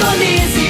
Indonésia.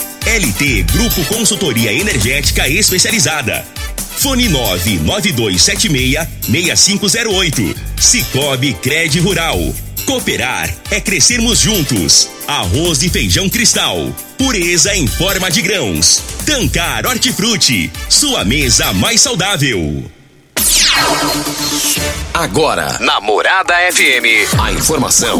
LT Grupo Consultoria Energética Especializada. Fone 99276-6508. Cicobi Cred Rural. Cooperar é crescermos juntos. Arroz e feijão cristal. Pureza em forma de grãos. Tancar Hortifruti. Sua mesa mais saudável. Agora, na Morada FM, a informação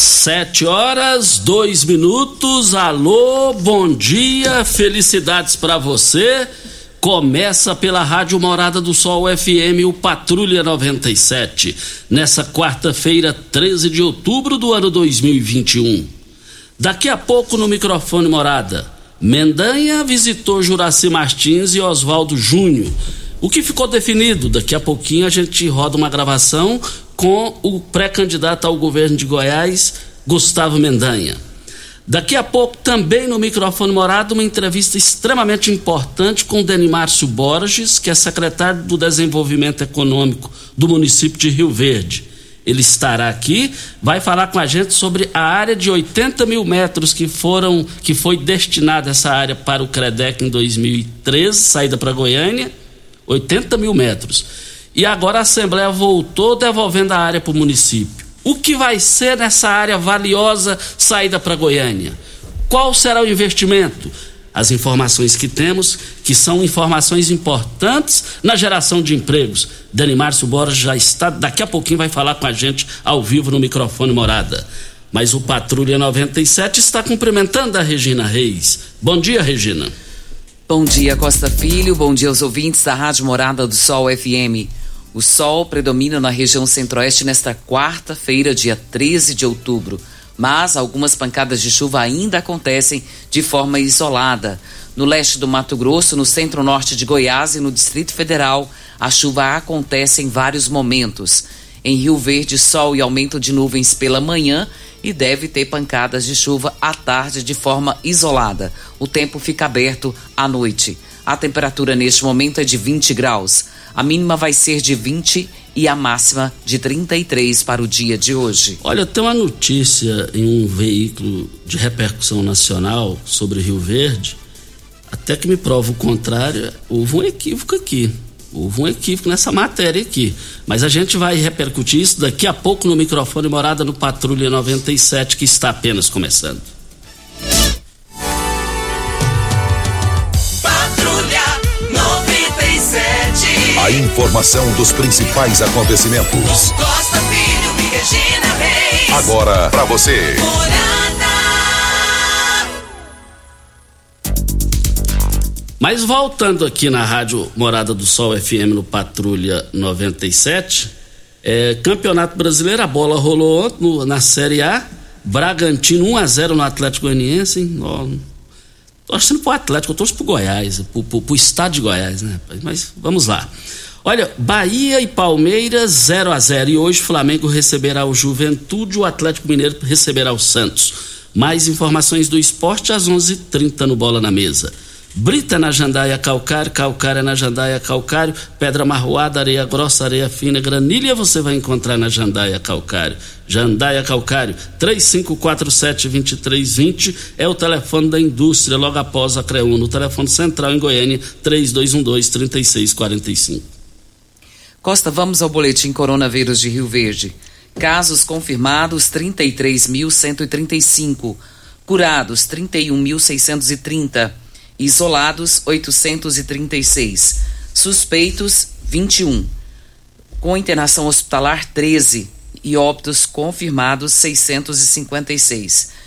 Sete horas, dois minutos. Alô, bom dia, felicidades para você. Começa pela Rádio Morada do Sol FM, o Patrulha 97, nessa quarta-feira, 13 de outubro do ano 2021. Daqui a pouco no microfone Morada, Mendanha visitou Juraci Martins e Oswaldo Júnior. O que ficou definido? Daqui a pouquinho a gente roda uma gravação com o pré-candidato ao governo de Goiás, Gustavo Mendanha. Daqui a pouco, também no microfone morado, uma entrevista extremamente importante com Denimárcio Borges, que é secretário do Desenvolvimento Econômico do município de Rio Verde. Ele estará aqui, vai falar com a gente sobre a área de 80 mil metros que foram, que foi destinada essa área para o Credec em 2013, saída para Goiânia, 80 mil metros. E agora a Assembleia voltou devolvendo a área para o município. O que vai ser nessa área valiosa saída para Goiânia? Qual será o investimento? As informações que temos, que são informações importantes na geração de empregos. Dani Márcio Borges já está, daqui a pouquinho vai falar com a gente ao vivo no microfone morada. Mas o Patrulha 97 está cumprimentando a Regina Reis. Bom dia, Regina. Bom dia, Costa Filho. Bom dia aos ouvintes da Rádio Morada do Sol FM. O sol predomina na região centro-oeste nesta quarta-feira, dia 13 de outubro, mas algumas pancadas de chuva ainda acontecem de forma isolada. No leste do Mato Grosso, no centro-norte de Goiás e no Distrito Federal, a chuva acontece em vários momentos. Em Rio Verde, sol e aumento de nuvens pela manhã e deve ter pancadas de chuva à tarde de forma isolada. O tempo fica aberto à noite. A temperatura neste momento é de 20 graus. A mínima vai ser de 20 e a máxima de 33 para o dia de hoje. Olha, tem uma notícia em um veículo de repercussão nacional sobre Rio Verde, até que me prova o contrário, houve um equívoco aqui. Houve um equívoco nessa matéria aqui. Mas a gente vai repercutir isso daqui a pouco no microfone Morada no Patrulha 97, que está apenas começando. Patrulha 97. A informação dos principais acontecimentos. Costa Filho e Regina Reis. Agora para você. Morada. Mas voltando aqui na Rádio Morada do Sol FM no Patrulha 97, é, Campeonato Brasileiro, a bola rolou ontem no- na Série A. Bragantino 1 a 0 no Atlético Goianiense, hein? Ó, torcendo pro Atlético, eu torço pro Goiás, pro, pro, pro estado de Goiás, né? Mas vamos lá. Olha, Bahia e Palmeiras 0 a 0 e hoje Flamengo receberá o Juventude, o Atlético Mineiro receberá o Santos. Mais informações do esporte às 11:30 no Bola na Mesa. Brita na jandaia calcário, calcária na jandaia calcário, pedra marroada, areia grossa, areia fina, granilha você vai encontrar na jandaia calcário. Jandaia calcário, 3547-2320 é o telefone da indústria logo após a CREUN, no telefone central em Goiânia, 3212-3645. Costa, vamos ao boletim coronavírus de Rio Verde. Casos confirmados 33.135, curados 31.630 isolados 836, suspeitos 21, com internação hospitalar 13 e óbitos confirmados 656.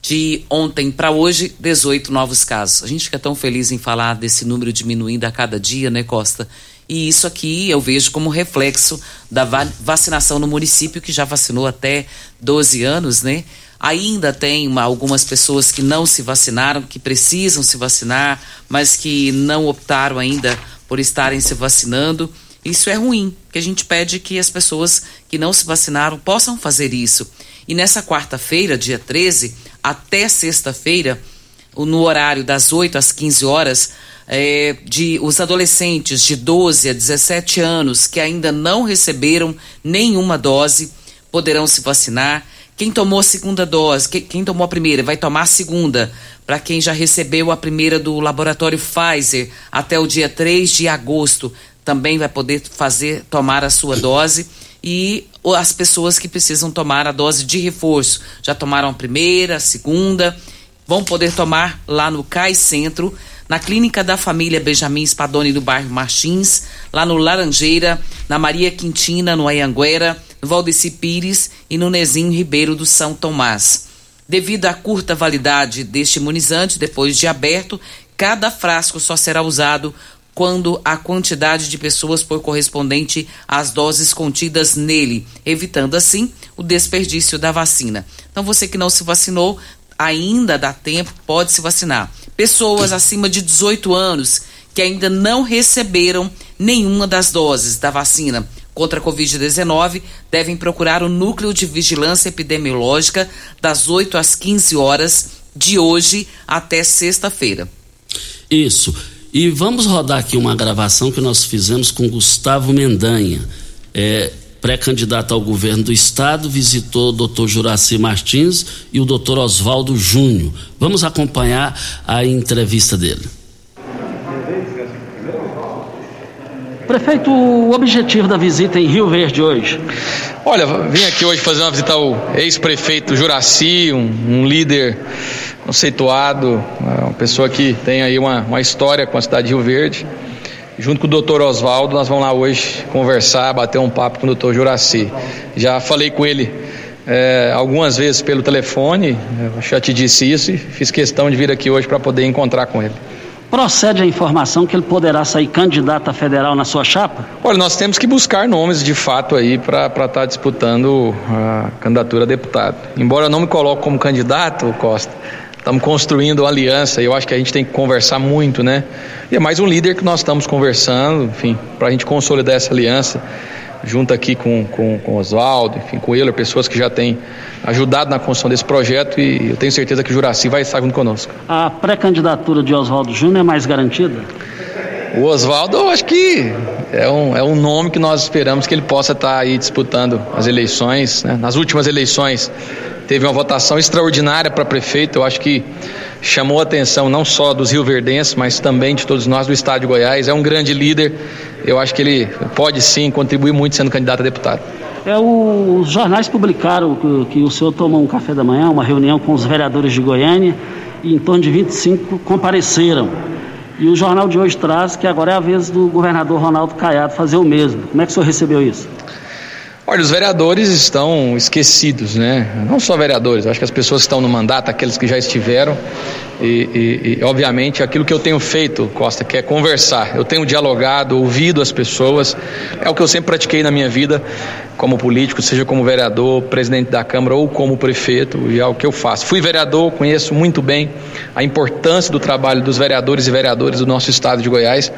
De ontem para hoje, 18 novos casos. A gente fica tão feliz em falar desse número diminuindo a cada dia, né, Costa? E isso aqui eu vejo como reflexo da vacinação no município, que já vacinou até 12 anos, né? Ainda tem uma, algumas pessoas que não se vacinaram, que precisam se vacinar, mas que não optaram ainda por estarem se vacinando. Isso é ruim, que a gente pede que as pessoas que não se vacinaram possam fazer isso. E nessa quarta-feira, dia 13, até sexta-feira, no horário das 8 às 15 horas, é, de os adolescentes de 12 a 17 anos que ainda não receberam nenhuma dose poderão se vacinar. Quem tomou a segunda dose, quem, tomou a primeira, vai tomar a segunda. Para quem já recebeu a primeira do laboratório Pfizer até o dia 3 de agosto, também vai poder fazer tomar a sua dose. E as pessoas que precisam tomar a dose de reforço, já tomaram a primeira, a segunda, vão poder tomar lá no CAI Centro na Clínica da Família Benjamin Spadoni do bairro Martins, lá no Laranjeira, na Maria Quintina, no Ayanguera, Valdeci Pires e no Nezinho Ribeiro do São Tomás. Devido à curta validade deste imunizante, depois de aberto, cada frasco só será usado quando a quantidade de pessoas for correspondente às doses contidas nele, evitando assim o desperdício da vacina. Então, você que não se vacinou, ainda dá tempo, pode se vacinar. Pessoas acima de 18 anos que ainda não receberam nenhuma das doses da vacina contra a Covid-19 devem procurar o Núcleo de Vigilância Epidemiológica das 8 às 15 horas de hoje até sexta-feira. Isso. E vamos rodar aqui uma gravação que nós fizemos com Gustavo Mendanha. É, pré-candidato ao governo do estado, visitou o doutor Juraci Martins e o doutor Oswaldo Júnior. Vamos acompanhar a entrevista dele. Prefeito, o objetivo da visita em Rio Verde hoje? Olha, vim aqui hoje fazer uma visita ao ex-prefeito Juraci, um, um, líder conceituado, uma pessoa que tem aí uma, uma história com a cidade de Rio Verde. Junto com o doutor Oswaldo, nós vamos lá hoje conversar, bater um papo com o doutor Juraci. Já falei com ele é, algumas vezes pelo telefone, já te disse isso e fiz questão de vir aqui hoje para poder encontrar com ele. Procede a informação que ele poderá sair candidato a federal na sua chapa? Olha, nós temos que buscar nomes de fato aí para estar tá disputando a candidatura a deputado. Embora eu não me coloque como candidato, Costa, estamos construindo uma aliança e eu acho que a gente tem que conversar muito, né? E é mais um líder que nós estamos conversando, enfim, para a gente consolidar essa aliança, junto aqui com, com, com Oswaldo, enfim, com ele, pessoas que já têm ajudado na construção desse projeto e eu tenho certeza que o Juraci vai estar junto conosco. A pré-candidatura de Oswaldo Júnior é mais garantida? O Oswaldo, eu acho que é um, é um nome que nós esperamos que ele possa estar aí disputando as eleições. Né? Nas últimas eleições, teve uma votação extraordinária para prefeito. Eu acho que chamou a atenção não só dos rioverdenses, mas também de todos nós do estado de Goiás. É um grande líder. Eu acho que ele pode sim contribuir muito sendo candidato a deputado. É, o, os jornais publicaram que, que o senhor tomou um café da manhã, uma reunião com os vereadores de Goiânia, e em torno de 25 compareceram. E o jornal de hoje traz que agora é a vez do governador Ronaldo Caiado fazer o mesmo. Como é que o senhor recebeu isso? Olha, os vereadores estão esquecidos, né? Não só vereadores, acho que as pessoas que estão no mandato, aqueles que já estiveram, e, e, e, obviamente aquilo que eu tenho feito, Costa, que é conversar. Eu tenho dialogado, ouvido as pessoas, é o que eu sempre pratiquei na minha vida como político, seja como vereador, presidente da Câmara ou como prefeito, e é o que eu faço. Fui vereador, conheço muito bem a importância do trabalho dos vereadores e vereadores do nosso estado de Goiás.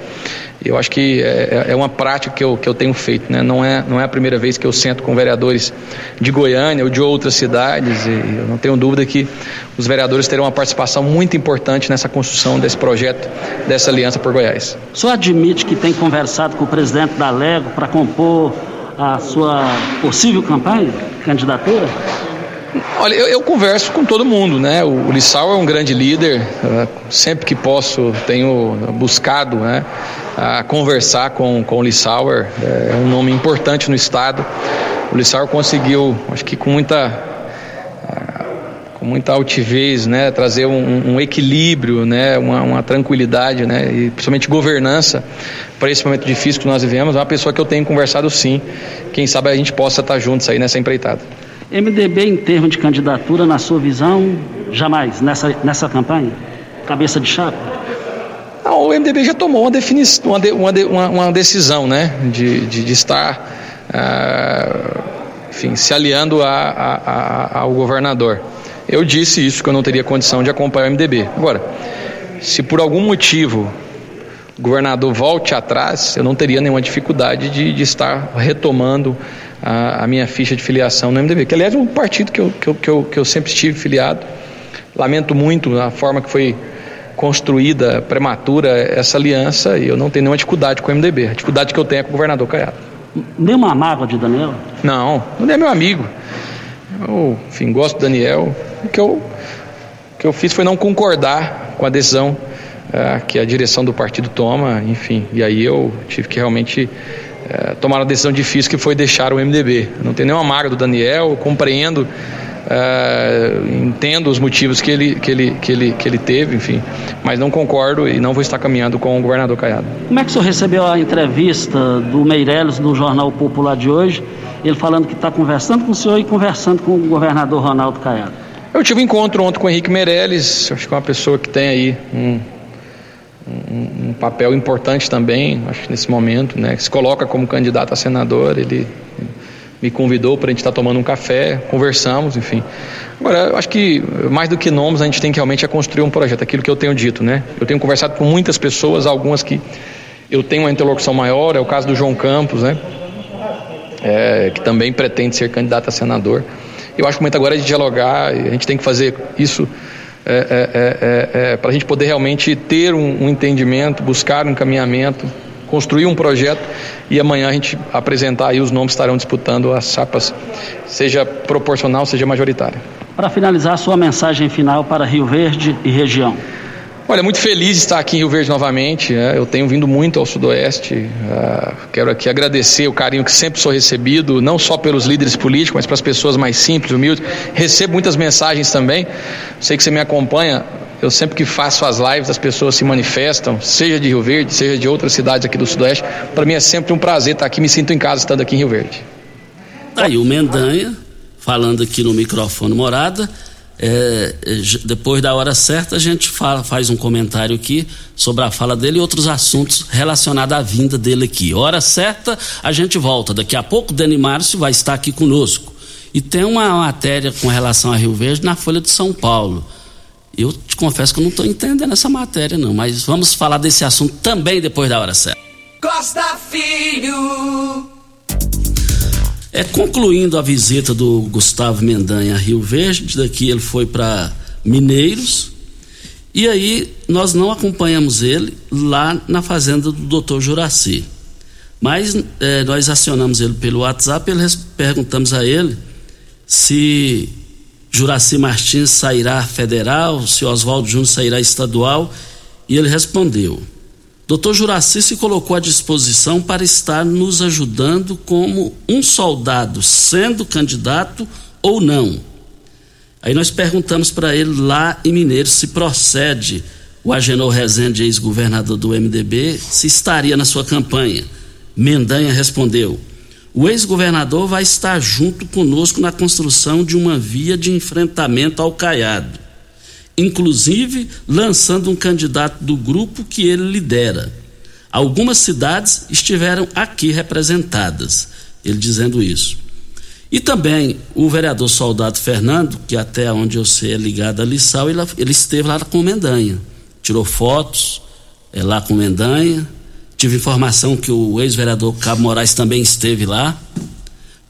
Eu acho que é, é uma prática que eu, que eu tenho feito, né? não, é, não é a primeira vez que eu sento com vereadores de Goiânia ou de outras cidades, e eu não tenho dúvida que os vereadores terão uma participação muito importante nessa construção desse projeto, dessa aliança por Goiás. O senhor admite que tem conversado com o presidente da Lego para compor a sua possível campanha, candidatura? Olha, eu, eu, converso com todo mundo, né? O, o Lissau é um grande líder, uh, sempre que posso tenho buscado, né? A conversar com, com o Lissauer, é um nome importante no estado. O Lissauer conseguiu, acho que com muita com muita altivez, né, trazer um, um equilíbrio, né, uma, uma, tranquilidade, né, e principalmente governança para esse momento difícil que nós vivemos. É uma pessoa que eu tenho conversado sim. Quem sabe a gente possa estar juntos aí nessa empreitada. MDB em termos de candidatura, na sua visão, jamais nessa, nessa campanha? Cabeça de chapa? O MDB já tomou uma, uma, uma, uma decisão né, de, de, de estar uh, enfim, se aliando a, a, a, ao governador. Eu disse isso, que eu não teria condição de acompanhar o MDB. Agora, se por algum motivo o governador volte atrás, eu não teria nenhuma dificuldade de, de estar retomando a, a, minha ficha de filiação no MDB, que aliás é um partido que eu, que eu, que eu, que eu sempre estive filiado. Lamento muito a forma que foi construída, prematura, essa aliança, e eu não tenho nenhuma dificuldade com o MDB. A dificuldade que eu tenho é com o governador Caiado. Nenhuma mágoa de Daniel? Não, não é meu amigo. Eu, enfim, gosto do Daniel. O que eu, o que eu fiz foi não concordar com a decisão é, que a direção do partido toma, enfim. E aí eu tive que realmente é, tomar uma decisão difícil que foi deixar o MDB. Não tenho nenhuma mágoa do Daniel, compreendo, é, entendo os motivos que ele, que, ele, que, ele, que ele teve, enfim, mas não concordo e não vou estar caminhando com o governador Caiado. Como é que o senhor recebeu a entrevista do Meirelles no Jornal Popular de hoje, ele falando que está conversando com o senhor e conversando com o governador Ronaldo Caiado? Eu tive um encontro ontem com o Henrique Meirelles, acho que é uma pessoa que tem aí um um, um, papel importante também, acho que nesse momento, né, que se coloca como candidato a senador, ele me convidou para a gente estar tá tomando um café, conversamos, enfim. Agora, eu acho que mais do que nomes, a gente tem que realmente é construir um projeto, aquilo que eu tenho dito, né? Eu tenho conversado com muitas pessoas, algumas que eu tenho uma interlocução maior, é o caso do João Campos, né? É, que também pretende ser candidato a senador. Eu acho que o momento agora é de dialogar, a gente tem que fazer isso é, é, é, é para a gente poder realmente ter um, um, entendimento, buscar um encaminhamento, construir um projeto e amanhã a gente apresentar aí os nomes estarão disputando as chapas, seja proporcional, seja majoritária. Para finalizar, sua mensagem final para Rio Verde e região. Olha, muito feliz de estar aqui em Rio Verde novamente. Né? Eu tenho vindo muito ao Sudoeste. Uh, quero aqui agradecer o carinho que sempre sou recebido, não só pelos líderes políticos, mas para as pessoas mais simples, humildes. Recebo muitas mensagens também. Sei que você me acompanha. Eu sempre que faço as lives, as pessoas se manifestam, seja de Rio Verde, seja de outras cidades aqui do Sudoeste. Para mim é sempre um prazer estar aqui. Me sinto em casa estando aqui em Rio Verde. Aí o Mendanha, falando aqui no microfone morada é, é depois da hora certa, a gente fala, faz um comentário aqui sobre a fala dele e outros assuntos relacionados à vinda dele aqui. Hora certa, a gente volta. Daqui a pouco, o Dani Márcio vai estar aqui conosco. E tem uma matéria com relação a Rio Verde na Folha de São Paulo. Eu te confesso que eu não estou entendendo essa matéria, não, mas vamos falar desse assunto também depois da hora certa. Costa Filho. É, concluindo a visita do Gustavo Mendanha a Rio Verde, daqui ele foi para Mineiros, e aí nós não acompanhamos ele lá na fazenda do Dr. Juraci. Mas é, nós acionamos ele pelo WhatsApp e perguntamos a ele se Juraci Martins sairá federal, se Oswaldo Júnior sairá estadual, e ele respondeu: Doutor Juraci se colocou à disposição para estar nos ajudando como um soldado, sendo candidato ou não. Aí nós perguntamos para ele lá em Mineiro se procede o Agenor Rezende, ex-governador do MDB, se estaria na sua campanha. Mendanha respondeu: O ex-governador vai estar junto conosco na construção de uma via de enfrentamento ao caiado, inclusive lançando um candidato do grupo que ele lidera. Algumas cidades estiveram aqui representadas, ele dizendo isso. E também o vereador Soldado Fernando, que até onde eu sei é ligado a Lissau, ele, esteve lá com Mendanha, tirou fotos é, lá com Mendanha, Tive informação que o ex-vereador Cabo Moraes também esteve lá.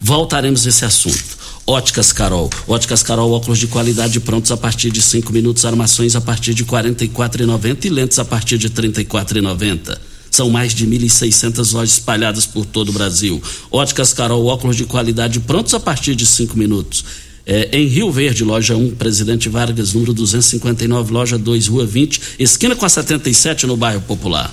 Voltaremos a esse assunto. Óticas Carol. Óticas Carol, óculos de qualidade prontos a partir de cinco minutos, armações a partir de quarenta e quatro e lentes a partir de trinta e quatro São mais de 1.600 lojas espalhadas por todo o Brasil. Óticas Carol, óculos de qualidade prontos a partir de cinco minutos. É, em Rio Verde, loja 1, Presidente Vargas, número 259, loja 2, Rua 20, esquina com a 77, no bairro Popular.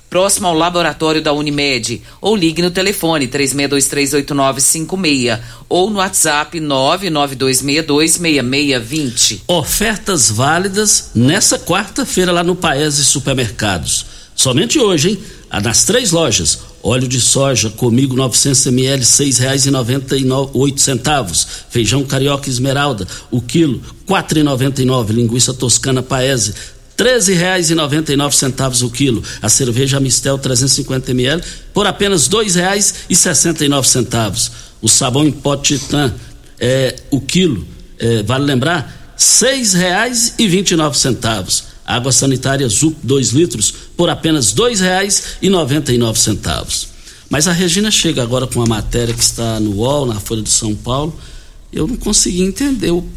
próximo ao laboratório da Unimed, ou ligue no telefone 36238956 ou no WhatsApp 992626620. Ofertas válidas nessa quarta-feira lá no Paese Supermercados. Somente hoje, hein? Ah, nas três lojas. Óleo de soja comigo 900 ml seis reais e noventa e oito centavos. Feijão carioca esmeralda o quilo quatro e noventa e nove. Linguiça toscana paese R$ reais e centavos o quilo. A cerveja Mistel 350 ml por apenas R$ reais e centavos. O sabão em pó Titã é, o quilo, é, vale lembrar, R$ reais e centavos. Água sanitária Zup 2 litros por apenas R$ reais e centavos. Mas a Regina chega agora com a matéria que está no UOL, na Folha de São Paulo. Eu não consegui entender o,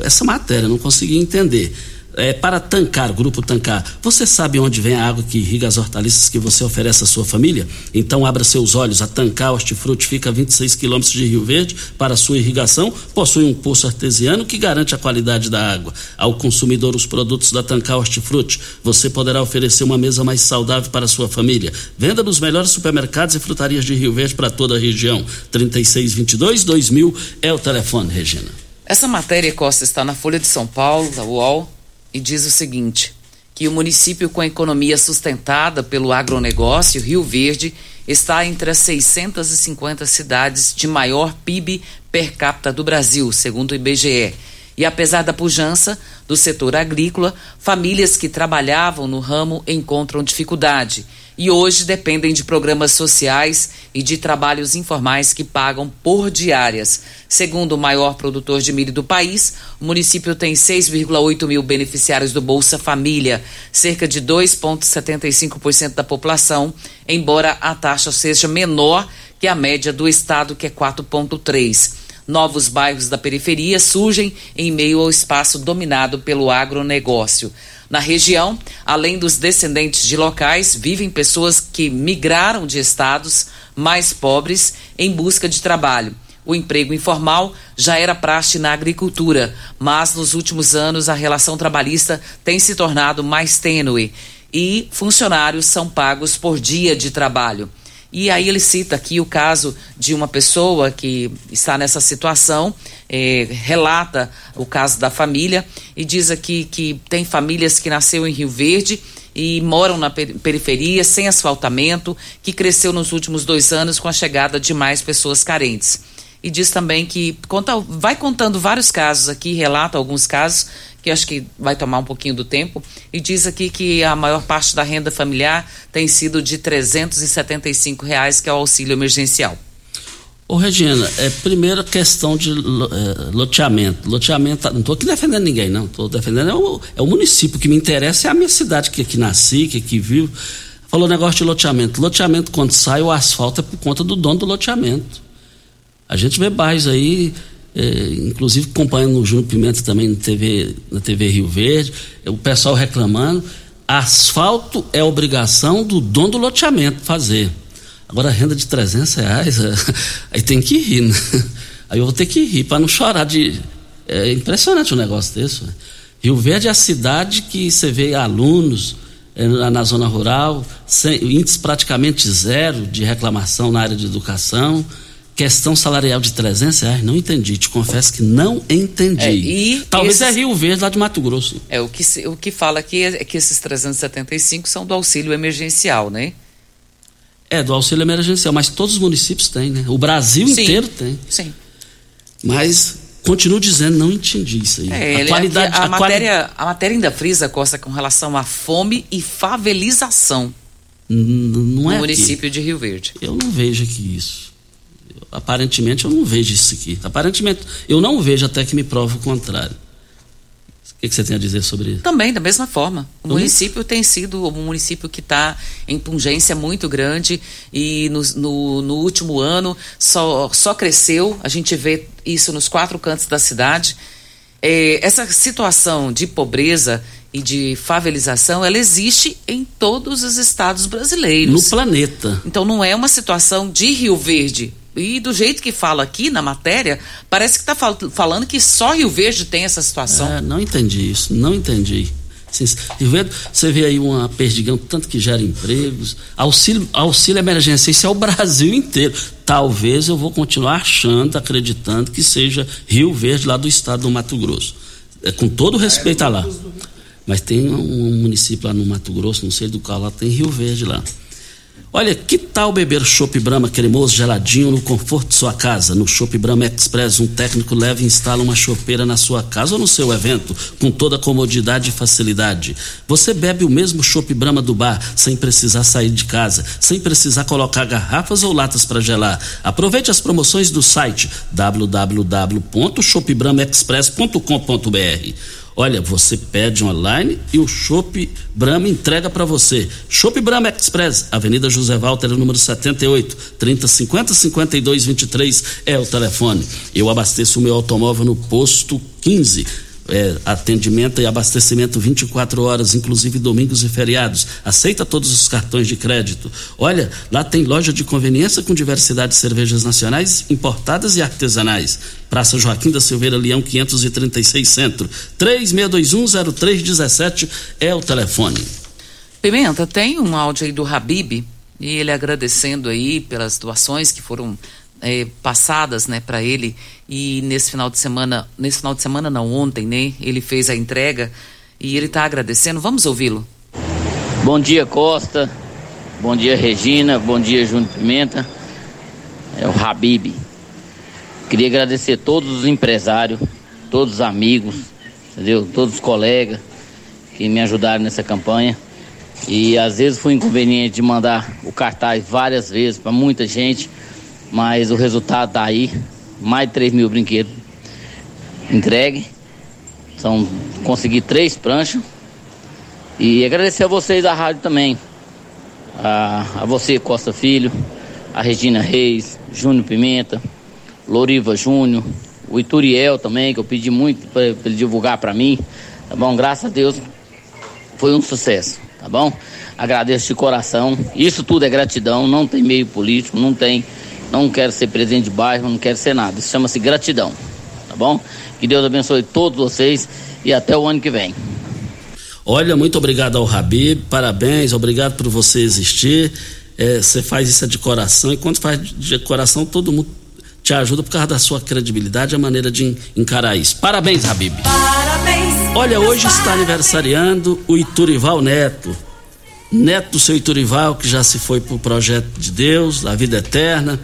essa matéria, não consegui entender é, para tancar, Grupo Tancar, você sabe onde vem a água que irriga as hortaliças que você oferece à sua família? Então abra seus olhos. A Tancar Hortifruti fica a 26 quilômetros de Rio Verde para sua irrigação. Possui um poço artesiano que garante a qualidade da água. Ao consumidor, os produtos da Tancar Hortifruti, você poderá oferecer uma mesa mais saudável para a sua família. Venda nos melhores supermercados e frutarias de Rio Verde para toda a região. 3622 2000 é o telefone, Regina. Essa matéria, Costa, está na Folha de São Paulo, da UOL e diz o seguinte: que o município com economia sustentada pelo agronegócio, Rio Verde, está entre as 650 cidades de maior PIB per capita do Brasil, segundo o IBGE. E apesar da pujança do setor agrícola, famílias que trabalhavam no ramo encontram dificuldade e hoje dependem de programas sociais e de trabalhos informais que pagam por diárias. Segundo o maior produtor de milho do país, o município tem 6,8 mil beneficiários do Bolsa Família, cerca de 2,75% da população, embora a taxa seja menor que a média do estado, que é 4,3%. Novos bairros da periferia surgem em meio ao espaço dominado pelo agronegócio. Na região, além dos descendentes de locais, vivem pessoas que migraram de estados mais pobres em busca de trabalho. O emprego informal já era praxe na agricultura, mas nos últimos anos a relação trabalhista tem se tornado mais tênue e funcionários são pagos por dia de trabalho. E aí ele cita aqui o caso de uma pessoa que está nessa situação, é, relata o caso da família e diz aqui que tem famílias que nasceu em Rio Verde e moram na periferia sem asfaltamento, que cresceu nos últimos dois anos com a chegada de mais pessoas carentes. E diz também que conta, vai contando vários casos aqui, relata alguns casos acho que vai tomar um pouquinho do tempo, e diz aqui que a maior parte da renda familiar tem sido de 375 reais, que é o auxílio emergencial. Ô Regina, é primeira questão de é, loteamento. Loteamento, não estou aqui defendendo ninguém, não. Estou defendendo é o, é o, município que me interessa, é a minha cidade que aqui nasci, que aqui vivo. Falou negócio de loteamento. Loteamento, quando sai, o asfalto é por conta do dono do loteamento. A gente vê bairros aí é, inclusive acompanhando o Júnior Pimenta também na TV, na TV Rio Verde, o pessoal reclamando. Asfalto é obrigação do dono do loteamento fazer. Agora, renda de 300 reais, aí tem que rir, né? Aí eu vou ter que rir para não chorar de. É impressionante um negócio desse. Né? Rio Verde é a cidade que você vê alunos é, na zona rural, sem, índice praticamente zero de reclamação na área de educação. Questão salarial de 300 reais, não entendi. Te confesso que não entendi. É, e Talvez esses, é Rio Verde, lá de Mato Grosso. É, o que, o que fala aqui é que esses 375 são do auxílio emergencial, né? É, do auxílio emergencial, mas todos os municípios têm, né? O Brasil sim, inteiro tem. Sim. Mas continuo dizendo, não entendi isso aí. É, a qualidade, a, a, a, matéria, quali... a matéria ainda frisa, Costa, com relação à fome e favelização não é no município aqui. de Rio Verde. Eu não vejo aqui isso aparentemente eu não vejo isso aqui. Aparentemente, eu não vejo até que me prove o contrário. O que, que você tem a dizer sobre isso? Também, da mesma forma. O uhum. município tem sido um município que está em pungência muito grande e no, no, no, último ano só, só cresceu. A gente vê isso nos quatro cantos da cidade. É, essa situação de pobreza e de favelização, ela existe em todos os estados brasileiros. No planeta. Então não é uma situação de Rio Verde. E do jeito que fala aqui na matéria, parece que está fal falando que só Rio Verde tem essa situação. É, não entendi isso, não entendi. Rio Verde, você vê aí uma perdigão, tanto que gera empregos, auxílio, auxílio emergência, isso é o Brasil inteiro. Talvez eu vou continuar achando, acreditando que seja Rio Verde lá do estado do Mato Grosso. É, com todo respeito a lá. Mas tem um município lá no Mato Grosso, não sei do qual, lá tem Rio Verde lá. Olha, que tal beber chopp Brahma cremoso geladinho no conforto de sua casa? No Chopp Brahma Express, um técnico leva e instala uma chopeira na sua casa ou no seu evento, com toda comodidade e facilidade. Você bebe o mesmo chopp Brahma do bar, sem precisar sair de casa, sem precisar colocar garrafas ou latas para gelar. Aproveite as promoções do site www.shopbramaexpress.com.br. Olha, você pede online e o Chopp Brahma entrega para você. Chopp Brahma Express, Avenida José Walter, número 78, 3050 5223 é o telefone. Eu abasteço o meu automóvel no posto 15 é, atendimento e abastecimento 24 horas, inclusive domingos e feriados. Aceita todos os cartões de crédito. Olha, lá tem loja de conveniência com diversidade de cervejas nacionais, importadas e artesanais. Praça Joaquim da Silveira Leão 536 Centro. 36210317 é o telefone. Pimenta, tem um áudio aí do Habib e ele agradecendo aí pelas doações que foram é, passadas, né, para ele e nesse final de semana, nesse final de semana não, ontem, né, ele fez a entrega e ele está agradecendo. Vamos ouvi-lo. Bom dia, Costa. Bom dia, Regina. Bom dia, Júnior Pimenta. É o Habib. Queria agradecer a todos os empresários, todos os amigos, entendeu? Todos os colegas que me ajudaram nessa campanha. E às vezes foi inconveniente de mandar o cartaz várias vezes para muita gente mas o resultado tá aí. Mais de 3 mil brinquedos entregue. São, consegui três pranchas. E agradecer a vocês da rádio também. A, a você, Costa Filho, a Regina Reis, Júnior Pimenta, Loriva Júnior, o Ituriel também, que eu pedi muito para ele divulgar para mim. Tá bom? Graças a Deus foi um sucesso, tá bom? Agradeço de coração. Isso tudo é gratidão, não tem meio político, não tem não quero ser presidente de bairro, não quero ser nada. Isso chama-se gratidão. Tá bom? Que Deus abençoe todos vocês e até o ano que vem. Olha, muito obrigado ao Habib, parabéns, obrigado por você existir. É, você faz isso de coração e quando faz de coração, todo mundo te ajuda por causa da sua credibilidade, a maneira de encarar isso. Parabéns, Habib. Parabéns. Olha, hoje está aniversariando o Iturival Neto. Neto do seu Iturival, que já se foi para o projeto de Deus, a vida eterna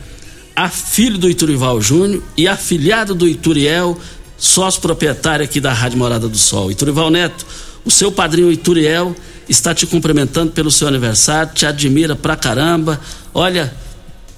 a filho do Iturival Júnior e afilhado do Ituriel, sócio proprietário aqui da Rádio Morada do Sol. Iturival Neto, o seu padrinho Ituriel está te cumprimentando pelo seu aniversário, te admira pra caramba. Olha,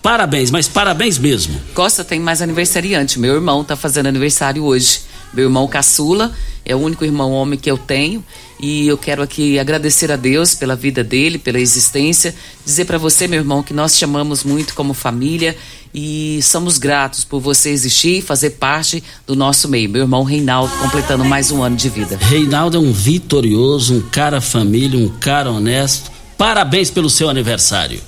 parabéns, mas parabéns mesmo. Costa tem mais aniversariante. Meu irmão tá fazendo aniversário hoje. Meu irmão caçula é o único irmão homem que eu tenho e eu quero aqui agradecer a Deus pela vida dele, pela existência, dizer para você, meu irmão, que nós te amamos muito como família e somos gratos por você existir e fazer parte do nosso meio. Meu irmão Reinaldo completando mais um ano de vida. Reinaldo é um vitorioso, um cara família, um cara honesto. Parabéns pelo seu aniversário.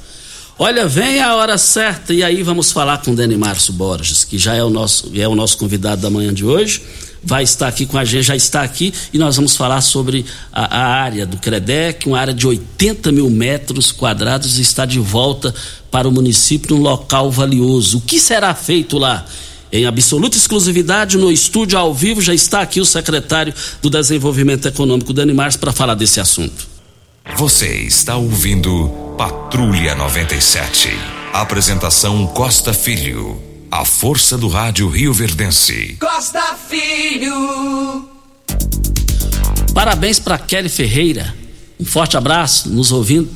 Olha, vem a hora certa e aí vamos falar com o Dani Márcio Borges, que já é o nosso, é o nosso convidado da manhã de hoje. Vai estar aqui com a gente, já está aqui, e nós vamos falar sobre a, a área do Credec, uma área de 80 mil metros quadrados, está de volta para o município, um local valioso. O que será feito lá? Em absoluta exclusividade, no estúdio ao vivo, já está aqui o secretário do Desenvolvimento Econômico, Dani Mars, para falar desse assunto. Você está ouvindo Patrulha 97. Apresentação Costa Filho. A força do rádio Rio Verdense. Costa Filho. Parabéns para Kelly Ferreira. Um forte abraço, nos ouvindo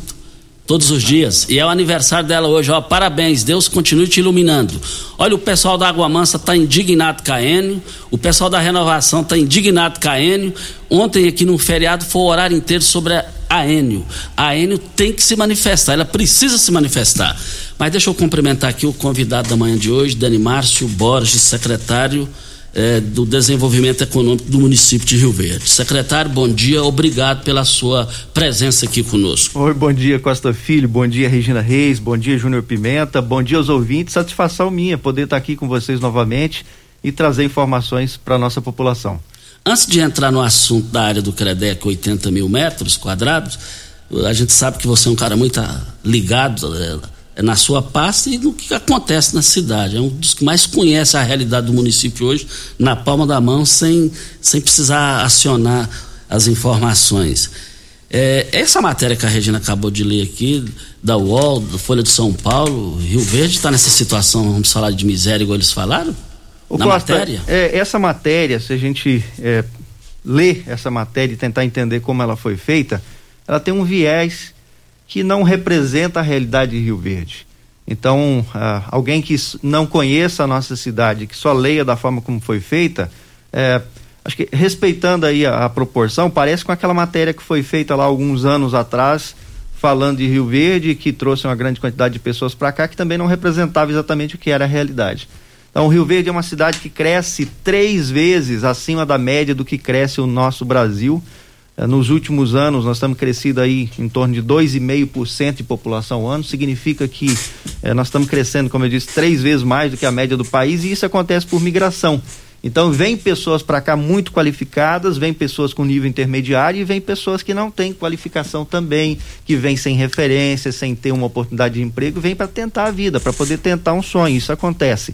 todos os dias. E é o aniversário dela hoje, ó. Parabéns, Deus continue te iluminando. Olha, o pessoal da Água Mansa tá indignado com a Enio, o pessoal da Renovação tá indignado com a Enio. Ontem aqui no feriado foi o horário inteiro sobre a, a Enio. A Enio tem que se manifestar, ela precisa se manifestar. Mas deixa eu cumprimentar aqui o convidado da manhã de hoje, Dani Márcio Borges, secretário eh, do Desenvolvimento Econômico do município de Rio Verde. Secretário, bom dia, obrigado pela sua presença aqui conosco. Oi, bom dia Costa Filho, bom dia Regina Reis, bom dia Júnior Pimenta, bom dia aos ouvintes, satisfação minha poder estar aqui com vocês novamente e trazer informações para a nossa população. Antes de entrar no assunto da área do Credec, 80 mil metros quadrados, a gente sabe que você é um cara muito ligado eh, na sua pasta e no que acontece na cidade. É um dos que mais conhece a realidade do município hoje, na palma da mão, sem, sem precisar acionar as informações. É, essa matéria que a Regina acabou de ler aqui, da UOL, da Folha de São Paulo, Rio Verde está nessa situação, vamos falar de miséria, igual eles falaram? O na Costa, matéria? É, essa matéria, se a gente é, ler essa matéria e tentar entender como ela foi feita, ela tem um viés que não representa a realidade de Rio Verde. Então, ah, alguém que não conheça a nossa cidade, que só leia da forma como foi feita, é, acho que respeitando aí a, a, proporção, parece com aquela matéria que foi feita lá alguns anos atrás, falando de Rio Verde, que trouxe uma grande quantidade de pessoas para cá, que também não representava exatamente o que era a realidade. Então, Rio Verde é uma cidade que cresce três vezes acima da média do que cresce o nosso Brasil. Nos últimos anos, nós estamos crescido aí em torno de 2,5% de população ao ano. Significa que eh, nós estamos crescendo, como eu disse, três vezes mais do que a média do país, e isso acontece por migração. Então, vem pessoas para cá muito qualificadas, vem pessoas com nível intermediário e vem pessoas que não têm qualificação também, que vêm sem referência, sem ter uma oportunidade de emprego, vem para tentar a vida, para poder tentar um sonho. Isso acontece.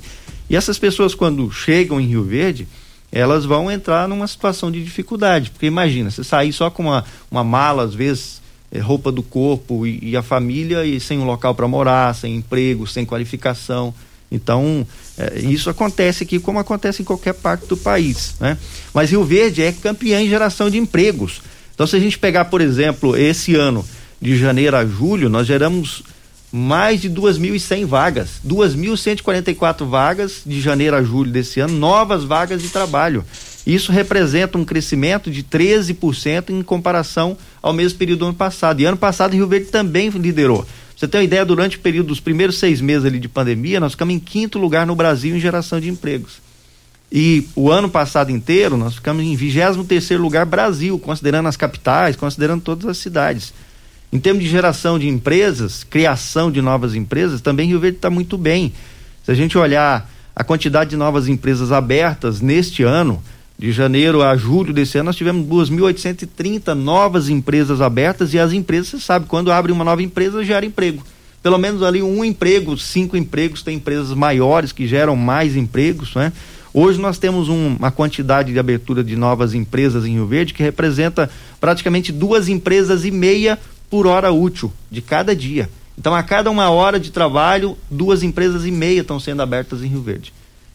E essas pessoas, quando chegam em Rio Verde, elas vão entrar numa situação de dificuldade. Porque imagina, você sair só com uma, uma mala, às vezes, é, roupa do corpo e, e, a família, e sem um local para morar, sem emprego, sem qualificação. Então, é, isso acontece aqui como acontece em qualquer parte do país. Né? Mas Rio Verde é campeã em geração de empregos. Então, se a gente pegar, por exemplo, esse ano, de janeiro a julho, nós geramos mais de 2.100 vagas, 2.144 vagas de janeiro a julho desse ano, novas vagas de trabalho. Isso representa um crescimento de 13% em comparação ao mesmo período do ano passado. E ano passado Rio Verde também liderou. Você tem uma ideia, durante o período dos primeiros seis meses ali de pandemia, nós ficamos em quinto lugar no Brasil em geração de empregos. E o ano passado inteiro, nós ficamos em 23 terceiro lugar Brasil, considerando as capitais, considerando todas as cidades. Em termos de geração de empresas, criação de novas empresas, também Rio Verde está muito bem. Se a gente olhar a quantidade de novas empresas abertas neste ano, de janeiro a julho desse ano, nós tivemos 2.830 novas empresas abertas e as empresas, você sabe, quando abre uma nova empresa, gera emprego. Pelo menos ali um emprego, cinco empregos, tem empresas maiores que geram mais empregos, né? Hoje nós temos um, uma quantidade de abertura de novas empresas em Rio Verde que representa praticamente duas empresas e meia por hora útil de cada dia. Então, a cada uma hora de trabalho, duas empresas e meia estão sendo abertas em Rio Verde.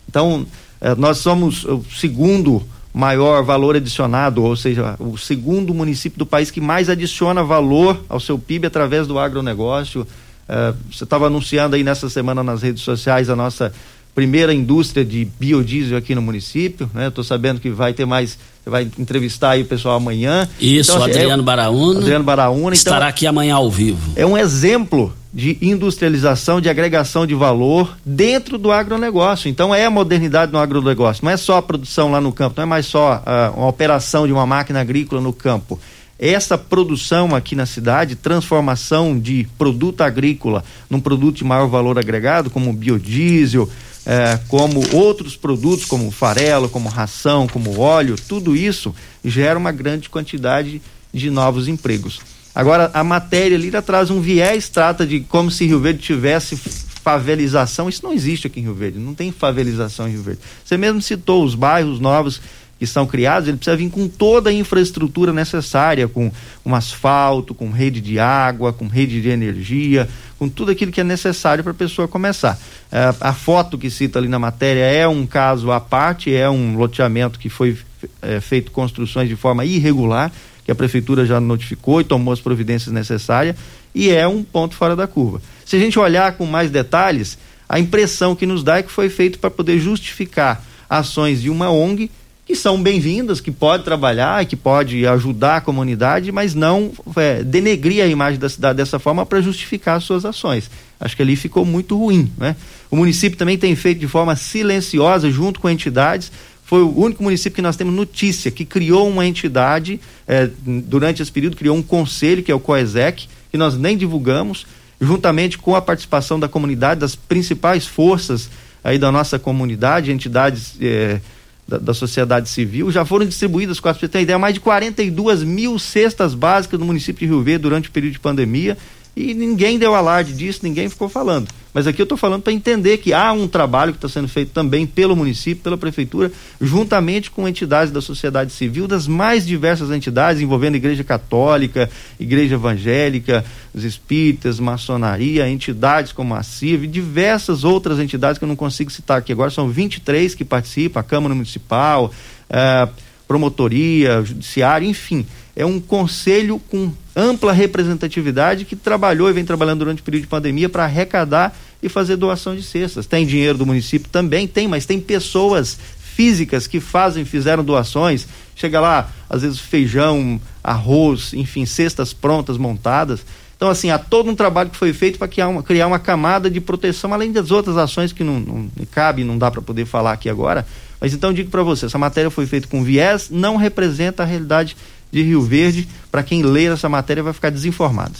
Então, eh, nós somos o segundo maior valor adicionado, ou seja, o segundo município do país que mais adiciona valor ao seu PIB através do agronegócio. Eh, você estava anunciando aí nessa semana nas redes sociais a nossa primeira indústria de biodiesel aqui no município, né? Estou sabendo que vai ter mais, vai entrevistar aí o pessoal amanhã. Isso, então, assim, Adriano é, Baraúna. Adriano Baraúna. Estará então, aqui amanhã ao vivo. É um exemplo de industrialização, de agregação de valor dentro do agronegócio. Então é a modernidade no agronegócio. Não é só a produção lá no campo, não é mais só uh, uma operação de uma máquina agrícola no campo essa produção aqui na cidade, transformação de produto agrícola num produto de maior valor agregado, como biodiesel, é, como outros produtos, como farelo, como ração, como óleo, tudo isso gera uma grande quantidade de novos empregos. Agora, a matéria ali traz um viés, trata de como se Rio Verde tivesse favelização. Isso não existe aqui em Rio Verde, não tem favelização em Rio Verde. Você mesmo citou os bairros novos que são criados, ele precisa vir com toda a infraestrutura necessária, com um asfalto, com rede de água, com rede de energia, com tudo aquilo que é necessário para a pessoa começar. É, a foto que cita ali na matéria é um caso à parte, é um loteamento que foi é, feito construções de forma irregular, que a prefeitura já notificou e tomou as providências necessárias, e é um ponto fora da curva. Se a gente olhar com mais detalhes, a impressão que nos dá é que foi feito para poder justificar ações de uma ONG que são bem-vindas, que pode trabalhar, que pode ajudar a comunidade, mas não é, denegrir a imagem da cidade dessa forma para justificar as suas ações. Acho que ali ficou muito ruim. Né? O município também tem feito de forma silenciosa, junto com entidades. Foi o único município que nós temos notícia que criou uma entidade, é, durante esse período, criou um conselho, que é o COESEC, que nós nem divulgamos, juntamente com a participação da comunidade, das principais forças aí da nossa comunidade, entidades. É, da, da, sociedade civil, já foram distribuídas, para você ter ideia, mais de 42 mil cestas básicas no município de Rio Verde durante o período de pandemia e ninguém deu alarde disso, ninguém ficou falando. Mas aqui eu estou falando para entender que há um trabalho que está sendo feito também pelo município, pela prefeitura, juntamente com entidades da sociedade civil, das mais diversas entidades, envolvendo Igreja Católica, Igreja Evangélica, os Espíritas, Maçonaria, entidades como a CIV, diversas outras entidades que eu não consigo citar aqui agora, são 23 que participam, a Câmara Municipal, a Promotoria, Judiciário, enfim é um conselho com ampla representatividade que trabalhou e vem trabalhando durante o período de pandemia para arrecadar e fazer doação de cestas. Tem dinheiro do município também, tem, mas tem pessoas físicas que fazem, fizeram doações. Chega lá, às vezes feijão, arroz, enfim, cestas prontas, montadas. Então, assim, há todo um trabalho que foi feito para criar uma, criar uma camada de proteção, além das outras ações que não, não cabe, não dá para poder falar aqui agora. Mas então digo para você, essa matéria foi feita com viés, não representa a realidade de Rio Verde. Para quem ler essa matéria vai ficar desinformado.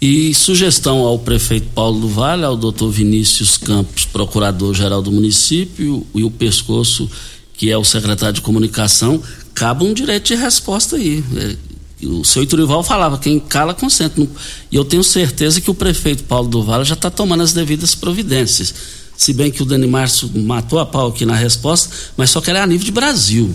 E sugestão ao prefeito Paulo do Vale, ao doutor Vinícius Campos, procurador-geral do município, e o Pescoço, que é o secretário de comunicação, cabe um direito de resposta aí. É, o seu Iturival falava, quem cala consente. E eu tenho certeza que o prefeito Paulo do Vale já está tomando as devidas providências. Se bem que o Dani Márcio matou a pau aqui na resposta, mas só que ela é a nível de Brasil.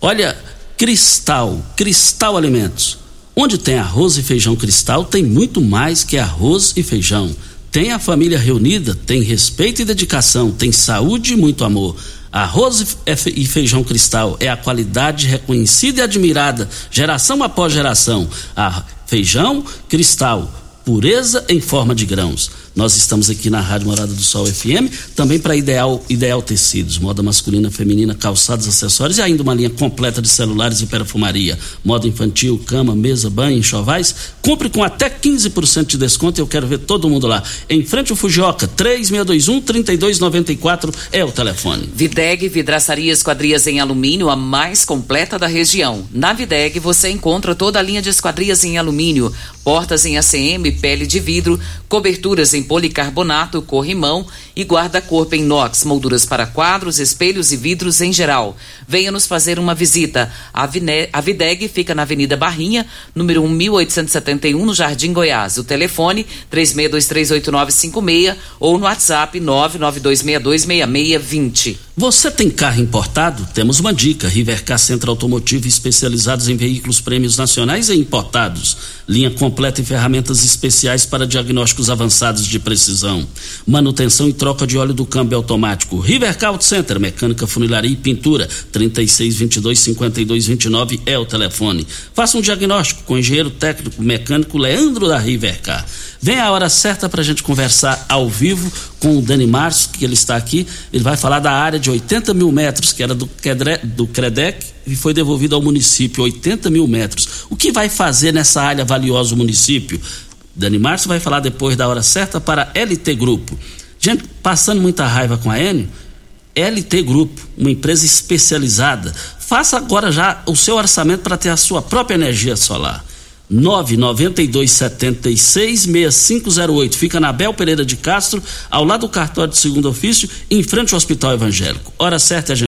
Olha, Cristal, Cristal Alimentos. Onde tem arroz e feijão cristal, tem muito mais que arroz e feijão. Tem a família reunida, tem respeito e dedicação, tem saúde e muito amor. Arroz e feijão cristal é a qualidade reconhecida e admirada, geração após geração. A feijão cristal, pureza em forma de grãos nós estamos aqui na Rádio Morada do Sol FM, também para Ideal, Ideal Tecidos, moda masculina, feminina, calçados, acessórios e ainda uma linha completa de celulares e perfumaria. Moda infantil, cama, mesa, banho, enxovais. Compre com até 15% de desconto. Eu quero ver todo mundo lá. Em frente ao Fujioka, 3621 3294 é o telefone. Videg Vidraçaria Esquadrias em Alumínio, a mais completa da região. Na Videg você encontra toda a linha de esquadrias em alumínio, portas em ACM, pele de vidro, coberturas em policarbonato, corrimão e guarda-corpo em inox, molduras para quadros, espelhos e vidros em geral. Venha nos fazer uma visita. A, Vine... a Videg fica na Avenida Barrinha, número 1871, no Jardim Goiás. O telefone 36238956 ou no WhatsApp 992626620. Você tem carro importado? Temos uma dica. Rivercar Centro Automotivo especializados em veículos prêmios nacionais e importados. Linha completa e ferramentas especiais para diagnósticos avançados de precisão. Manutenção e troca de óleo do câmbio automático. Rivercar Auto Center, mecânica, funilaria e pintura. 3622-5229 é o telefone. Faça um diagnóstico com o engenheiro técnico mecânico Leandro da Rivercar. Vem a hora certa para a gente conversar ao vivo com o Dani Márcio, que ele está aqui. Ele vai falar da área de 80 mil metros, que era do, do Credec, e foi devolvido ao município, 80 mil metros. O que vai fazer nessa área valiosa o município? Dani Márcio vai falar depois da hora certa para LT Grupo. Gente, passando muita raiva com a Enio, LT Grupo, uma empresa especializada. Faça agora já o seu orçamento para ter a sua própria energia solar 992766508. Fica na Bel Pereira de Castro, ao lado do cartório de segundo ofício, em frente ao Hospital Evangélico. Hora certa, gente.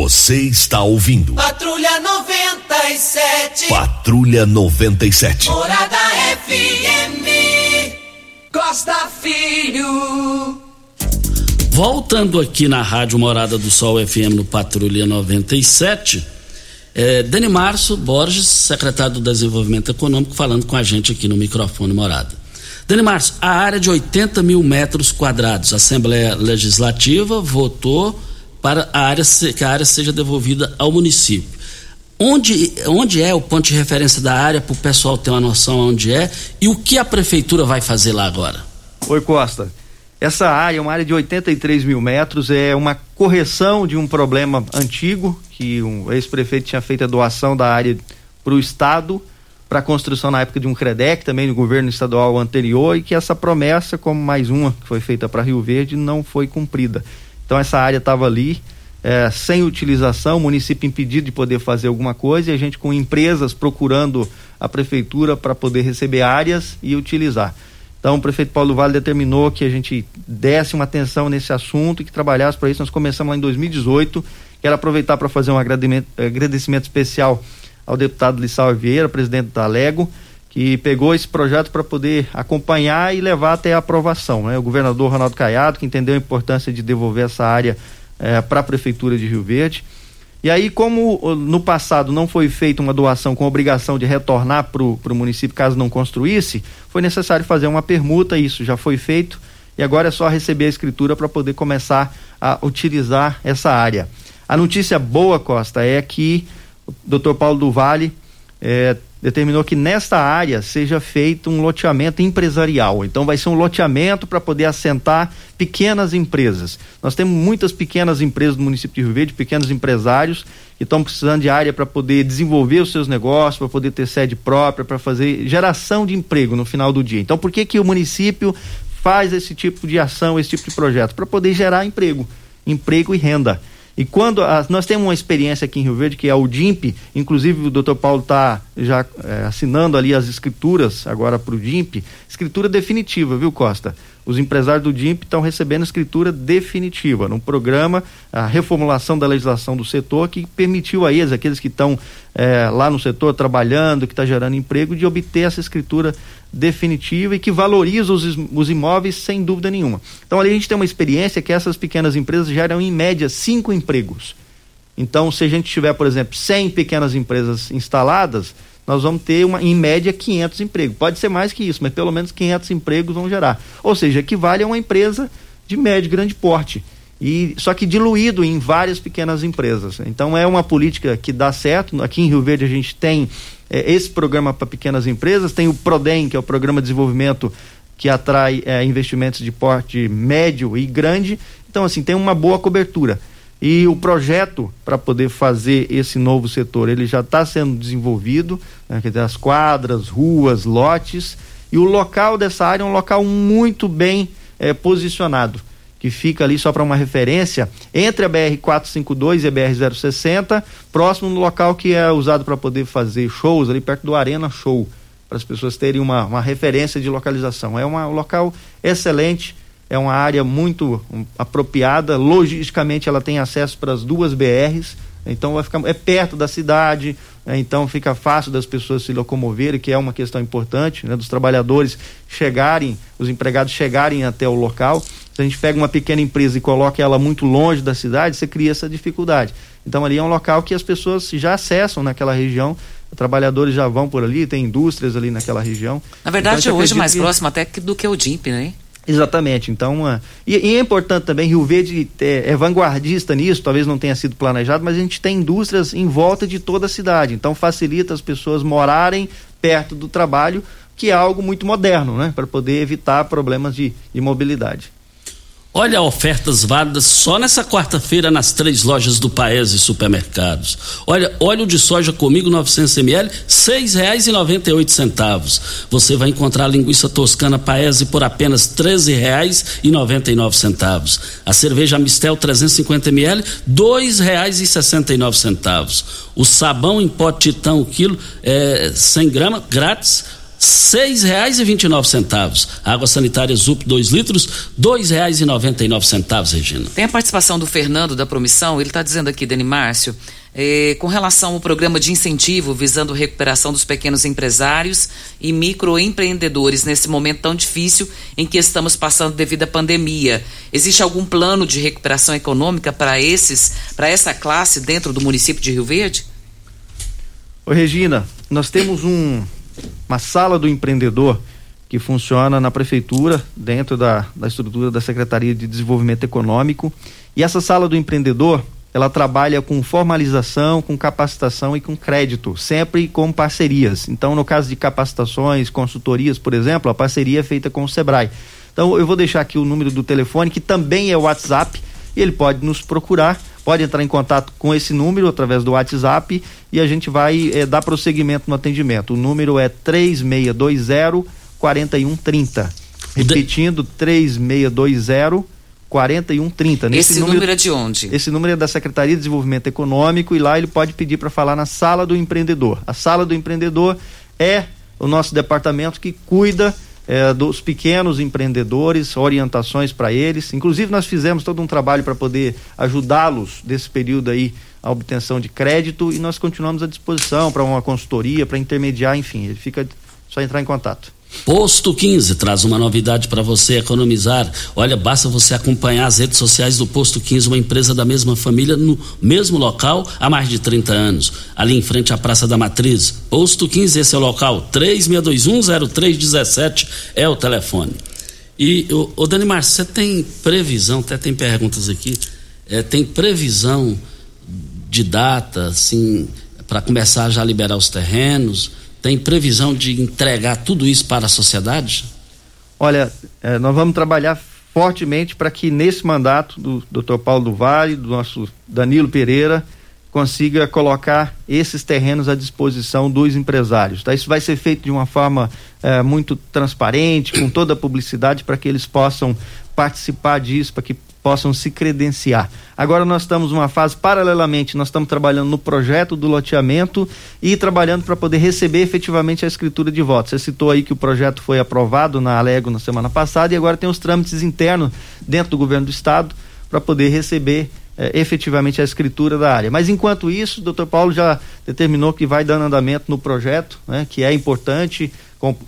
Você está ouvindo. Patrulha 97. Patrulha 97. Morada FM. Costa Filho. Voltando aqui na Rádio Morada do Sol FM no Patrulha 97, é, Dani Março Borges, secretário do Desenvolvimento Econômico, falando com a gente aqui no microfone Morada. Dani Março, a área de 80 mil metros quadrados, a Assembleia Legislativa votou para a área, que a área seja devolvida ao município. Onde, onde é o ponto de referência da área para o pessoal ter uma noção onde é e o que a prefeitura vai fazer lá agora? Oi, Costa. Essa área é uma área de 83 mil metros, é uma correção de um problema antigo, que um ex-prefeito tinha feito a doação da área para o Estado, para a construção na época de um CREDEC, também do governo estadual anterior, e que essa promessa, como mais uma que foi feita para Rio Verde, não foi cumprida. Então essa área estava ali é, sem utilização, o município impedido de poder fazer alguma coisa e a gente com empresas procurando a prefeitura para poder receber áreas e utilizar. Então o prefeito Paulo Vale determinou que a gente desse uma atenção nesse assunto e que trabalhasse para isso. Nós começamos lá em 2018. Quero aproveitar para fazer um agradecimento, agradecimento especial ao deputado Lissau Vieira, presidente da Lego, que pegou esse projeto para poder acompanhar e levar até a aprovação. Né? O governador Ronaldo Caiado, que entendeu a importância de devolver essa área eh, para a Prefeitura de Rio Verde. E aí, como no passado não foi feita uma doação com obrigação de retornar para o município caso não construísse, foi necessário fazer uma permuta, isso já foi feito, e agora é só receber a escritura para poder começar a utilizar essa área. A notícia boa, Costa, é que o Dr. Paulo do eh, determinou que nesta área seja feito um loteamento empresarial. Então vai ser um loteamento para poder assentar pequenas empresas. Nós temos muitas pequenas empresas no município de Rio Verde, pequenos empresários que estão precisando de área para poder desenvolver os seus negócios, para poder ter sede própria, para fazer geração de emprego no final do dia. Então por que que o município faz esse tipo de ação, esse tipo de projeto? Para poder gerar emprego, emprego e renda. E quando a, nós temos uma experiência aqui em Rio Verde, que é o DIMP, inclusive o doutor Paulo está já é, assinando ali as escrituras agora para o DIMP, escritura definitiva, viu, Costa? Os empresários do DIMP estão recebendo escritura definitiva no programa, a reformulação da legislação do setor, que permitiu a eles, aqueles que estão é, lá no setor trabalhando, que está gerando emprego, de obter essa escritura definitiva e que valoriza os, os imóveis sem dúvida nenhuma. Então ali a gente tem uma experiência que essas pequenas empresas geram em média cinco empregos. Então, se a gente tiver, por exemplo, 100 pequenas empresas instaladas, nós vamos ter uma, em média 500 empregos. Pode ser mais que isso, mas pelo menos 500 empregos vão gerar. Ou seja, equivale a uma empresa de médio e grande porte. E, só que diluído em várias pequenas empresas. Então é uma política que dá certo. Aqui em Rio Verde a gente tem é, esse programa para pequenas empresas, tem o PRODEM, que é o Programa de Desenvolvimento que atrai é, investimentos de porte médio e grande. Então, assim, tem uma boa cobertura. E o projeto para poder fazer esse novo setor, ele já está sendo desenvolvido, né, as quadras, ruas, lotes, e o local dessa área é um local muito bem é, posicionado, que fica ali só para uma referência, entre a BR-452 e a BR-060, próximo no local que é usado para poder fazer shows, ali perto do Arena Show, para as pessoas terem uma, uma referência de localização. É uma, um local excelente, é uma área muito apropriada, logisticamente ela tem acesso para as duas BRs, então vai ficar é perto da cidade? Então fica fácil das pessoas se locomoverem, que é uma questão importante, né? dos trabalhadores chegarem, os empregados chegarem até o local. Se a gente pega uma pequena empresa e coloca ela muito longe da cidade, você cria essa dificuldade. Então ali é um local que as pessoas já acessam naquela região, trabalhadores já vão por ali, tem indústrias ali naquela região. Na verdade, então, hoje mais que... próximo até do que o DIMP, né? Exatamente. Então, uh, e, e, é importante também, Rio Verde é, é, vanguardista nisso, talvez não tenha sido planejado, mas a gente tem indústrias em volta de toda a cidade. Então, facilita as pessoas morarem perto do trabalho, que é algo muito moderno, né? Para poder evitar problemas de, de mobilidade. Olha ofertas válidas só nessa quarta-feira nas três lojas do Paese Supermercados. Olha, óleo de soja comigo 900 ml, seis reais e noventa e oito centavos. Você vai encontrar linguiça toscana Paese por apenas treze reais e noventa e nove centavos. A cerveja Mistel 350 ml, dois reais e sessenta e nove centavos. O sabão em pó Titão quilo é 100 gramas grátis seis reais e vinte e nove centavos. Água sanitária Zup 2 litros, dois reais e noventa e nove centavos, Regina. Tem a participação do Fernando da Promissão, ele está dizendo aqui, Dani Márcio, eh, com relação ao programa de incentivo visando recuperação dos pequenos empresários e microempreendedores nesse momento tão difícil em que estamos passando devido à pandemia. Existe algum plano de recuperação econômica para esses, para essa classe dentro do município de Rio Verde? Ô Regina, nós temos um uma sala do empreendedor que funciona na prefeitura, dentro da, da estrutura da Secretaria de Desenvolvimento Econômico. E essa sala do empreendedor, ela trabalha com formalização, com capacitação e com crédito, sempre com parcerias. Então, no caso de capacitações, consultorias, por exemplo, a parceria é feita com o Sebrae. Então, eu vou deixar aqui o número do telefone, que também é o WhatsApp, e ele pode nos procurar pode entrar em contato com esse número através do WhatsApp e a gente vai é, dar prosseguimento no atendimento. O número é 3620 4130. Repetindo, 3620 4130. Nesse esse número, número, é de onde? Esse número é da Secretaria de Desenvolvimento Econômico e lá ele pode pedir para falar na sala do empreendedor. A sala do empreendedor é o nosso departamento que cuida é, dos pequenos empreendedores, orientações para eles. Inclusive, nós fizemos todo um trabalho para poder ajudá-los desse período aí a obtenção de crédito e nós continuamos à disposição para uma consultoria, para intermediar, enfim, ele fica só entrar em contato. Posto 15 traz uma novidade para você economizar. Olha, basta você acompanhar as redes sociais do Posto 15, uma empresa da mesma família, no mesmo local há mais de 30 anos. Ali em frente à Praça da Matriz. Posto 15, esse é o local. 36210317 é o telefone. E, o, Dani Marcio, você tem previsão, até tem perguntas aqui, é, tem previsão de data, assim, para começar já a liberar os terrenos? Tem previsão de entregar tudo isso para a sociedade? Olha, eh, nós vamos trabalhar fortemente para que nesse mandato do Dr. Paulo do Vale, do nosso Danilo Pereira, consiga colocar esses terrenos à disposição dos empresários. Tá? Isso vai ser feito de uma forma eh, muito transparente, com toda a publicidade, para que eles possam participar disso, para que possam se credenciar. Agora nós estamos numa fase paralelamente, nós estamos trabalhando no projeto do loteamento e trabalhando para poder receber efetivamente a escritura de votos. Você citou aí que o projeto foi aprovado na Alego na semana passada e agora tem os trâmites internos dentro do governo do estado para poder receber eh, efetivamente a escritura da área. Mas enquanto isso, o doutor Paulo já determinou que vai dando andamento no projeto, né, que é importante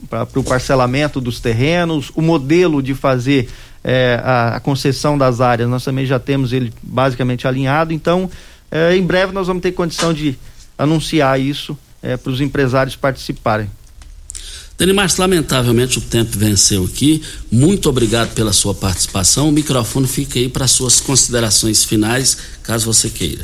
para o parcelamento dos terrenos, o modelo de fazer é, a, a, concessão das áreas, nós também já temos ele basicamente alinhado, então é, em breve nós vamos ter condição de anunciar isso é, para os empresários participarem. Dani Márcio, lamentavelmente o tempo venceu aqui. Muito obrigado pela sua participação. O microfone fica aí para suas considerações finais, caso você queira.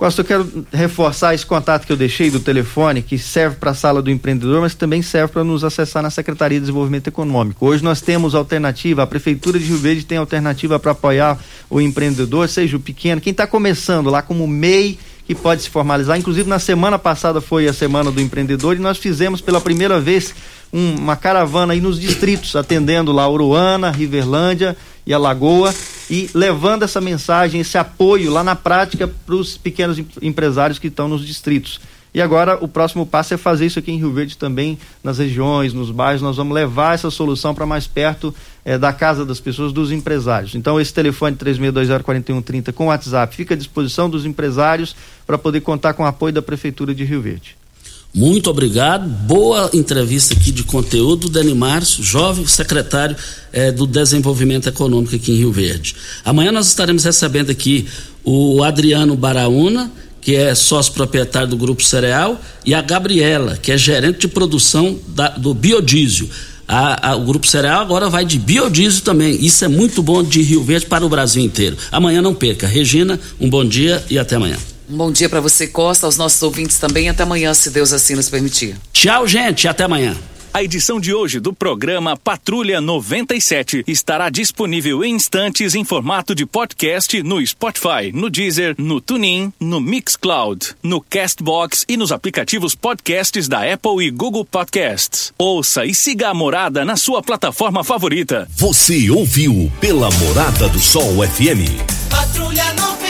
Costa, eu quero reforçar esse contato que eu deixei do telefone, que serve para a sala do empreendedor, mas também serve para nos acessar na Secretaria de Desenvolvimento Econômico. Hoje nós temos alternativa, a Prefeitura de Rio Verde tem alternativa para apoiar o empreendedor, seja o pequeno, quem está começando lá como MEI, que pode se formalizar. Inclusive, na semana passada foi a Semana do Empreendedor e nós fizemos pela primeira vez um, uma caravana aí nos distritos, atendendo lá Uruana, Riverlândia e Alagoa e levando essa mensagem, esse apoio lá na prática para os pequenos empresários que estão nos distritos. E agora o próximo passo é fazer isso aqui em Rio Verde também, nas regiões, nos bairros. Nós vamos levar essa solução para mais perto eh, da casa das pessoas, dos empresários. Então, esse telefone 36204130 com WhatsApp fica à disposição dos empresários para poder contar com o apoio da Prefeitura de Rio Verde. Muito obrigado. Boa entrevista aqui de conteúdo, Dani Márcio, jovem secretário eh, do Desenvolvimento Econômico aqui em Rio Verde. Amanhã nós estaremos recebendo aqui o Adriano Baraúna, que é sócio proprietário do Grupo Cereal, e a Gabriela, que é gerente de produção da, do biodiesel. A, a, o Grupo Cereal agora vai de biodiesel também. Isso é muito bom de Rio Verde para o Brasil inteiro. Amanhã não perca. Regina, um bom dia e até amanhã. Um bom dia para você, Costa, aos nossos ouvintes também. Até amanhã, se Deus assim nos permitir. Tchau, gente. Até amanhã. A edição de hoje do programa Patrulha 97 estará disponível em instantes em formato de podcast no Spotify, no Deezer, no TuneIn, no Mixcloud, no Castbox e nos aplicativos podcasts da Apple e Google Podcasts. Ouça e siga a Morada na sua plataforma favorita. Você ouviu pela Morada do Sol FM. Patrulha 97.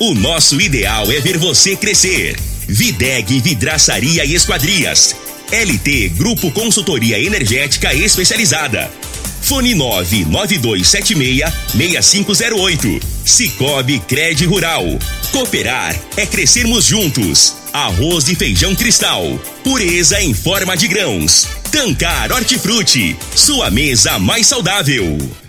O nosso ideal é ver você crescer. Videg Vidraçaria e Esquadrias. LT Grupo Consultoria Energética Especializada. Fone 99276-6508. Cicobi Cred Rural. Cooperar é crescermos juntos. Arroz e feijão cristal. Pureza em forma de grãos. Tancar Hortifruti. Sua mesa mais saudável.